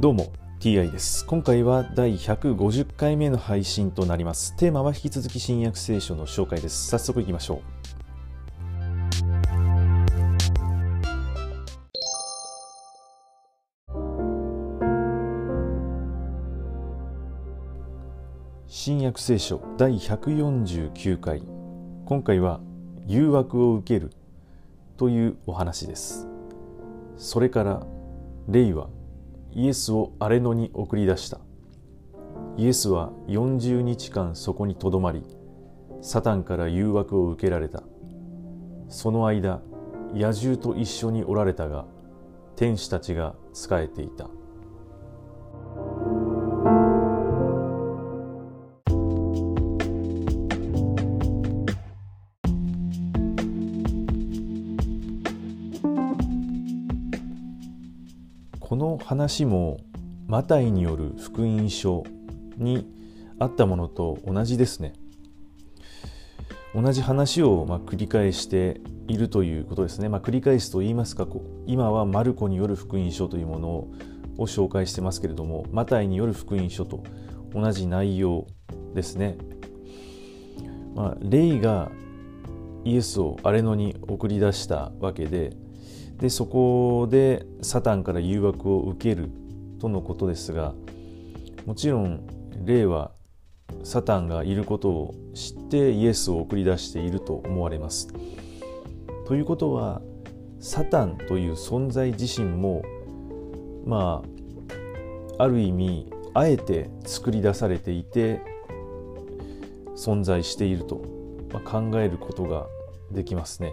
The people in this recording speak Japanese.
どうも TI です。今回は第150回目の配信となります。テーマは引き続き新約聖書の紹介です。早速いきましょう。新約聖書第149回。今回は誘惑を受けるというお話です。それからレイはイエスを荒れ野に送り出した。イエスは40日間そこにとどまりサタンから誘惑を受けられた。その間野獣と一緒におられたが天使たちが仕えていた。この話もマタイによる福音書にあったものと同じですね。同じ話をま繰り返しているということですね、まあ、繰り返すと言いますか今はマルコによる福音書というものを紹介してますけれどもマタイによる福音書と同じ内容ですね、まあ、レイがイエスを荒れ野に送り出したわけででそこでサタンから誘惑を受けるとのことですがもちろん霊はサタンがいることを知ってイエスを送り出していると思われます。ということはサタンという存在自身もまあある意味あえて作り出されていて存在していると、考えることができますね。